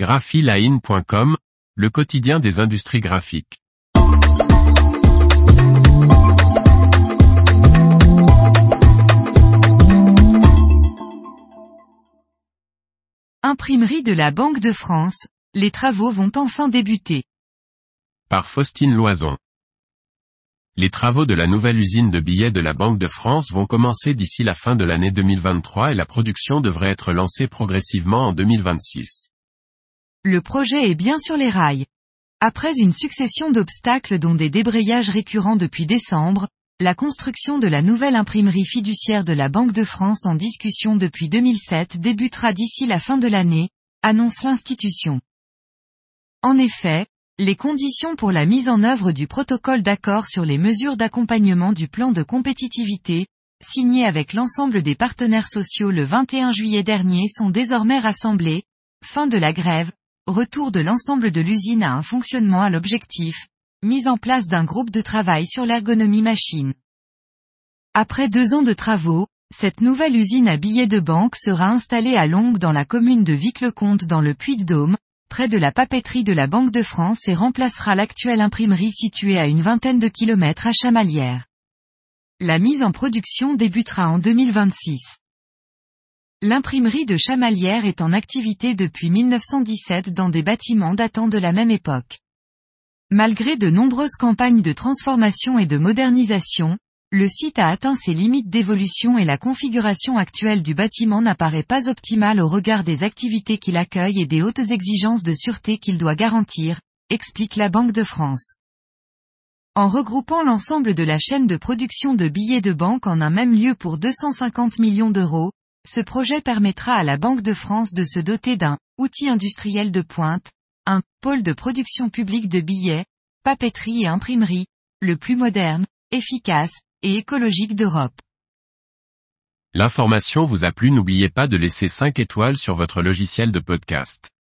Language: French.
graphiline.com, le quotidien des industries graphiques. Imprimerie de la Banque de France, les travaux vont enfin débuter. Par Faustine Loison. Les travaux de la nouvelle usine de billets de la Banque de France vont commencer d'ici la fin de l'année 2023 et la production devrait être lancée progressivement en 2026. Le projet est bien sur les rails. Après une succession d'obstacles dont des débrayages récurrents depuis décembre, la construction de la nouvelle imprimerie fiduciaire de la Banque de France en discussion depuis 2007 débutera d'ici la fin de l'année, annonce l'institution. En effet, les conditions pour la mise en œuvre du protocole d'accord sur les mesures d'accompagnement du plan de compétitivité, signé avec l'ensemble des partenaires sociaux le 21 juillet dernier sont désormais rassemblées, fin de la grève, retour de l'ensemble de l'usine à un fonctionnement à l'objectif, mise en place d'un groupe de travail sur l'ergonomie machine. Après deux ans de travaux, cette nouvelle usine à billets de banque sera installée à Longue dans la commune de Vic-le-Comte dans le Puy-de-Dôme, près de la papeterie de la Banque de France et remplacera l'actuelle imprimerie située à une vingtaine de kilomètres à Chamalières. La mise en production débutera en 2026. L'imprimerie de Chamalières est en activité depuis 1917 dans des bâtiments datant de la même époque. Malgré de nombreuses campagnes de transformation et de modernisation, le site a atteint ses limites d'évolution et la configuration actuelle du bâtiment n'apparaît pas optimale au regard des activités qu'il accueille et des hautes exigences de sûreté qu'il doit garantir, explique la Banque de France. En regroupant l'ensemble de la chaîne de production de billets de banque en un même lieu pour 250 millions d'euros, ce projet permettra à la Banque de France de se doter d'un outil industriel de pointe, un pôle de production publique de billets, papeterie et imprimerie, le plus moderne, efficace et écologique d'Europe. L'information vous a plu, n'oubliez pas de laisser 5 étoiles sur votre logiciel de podcast.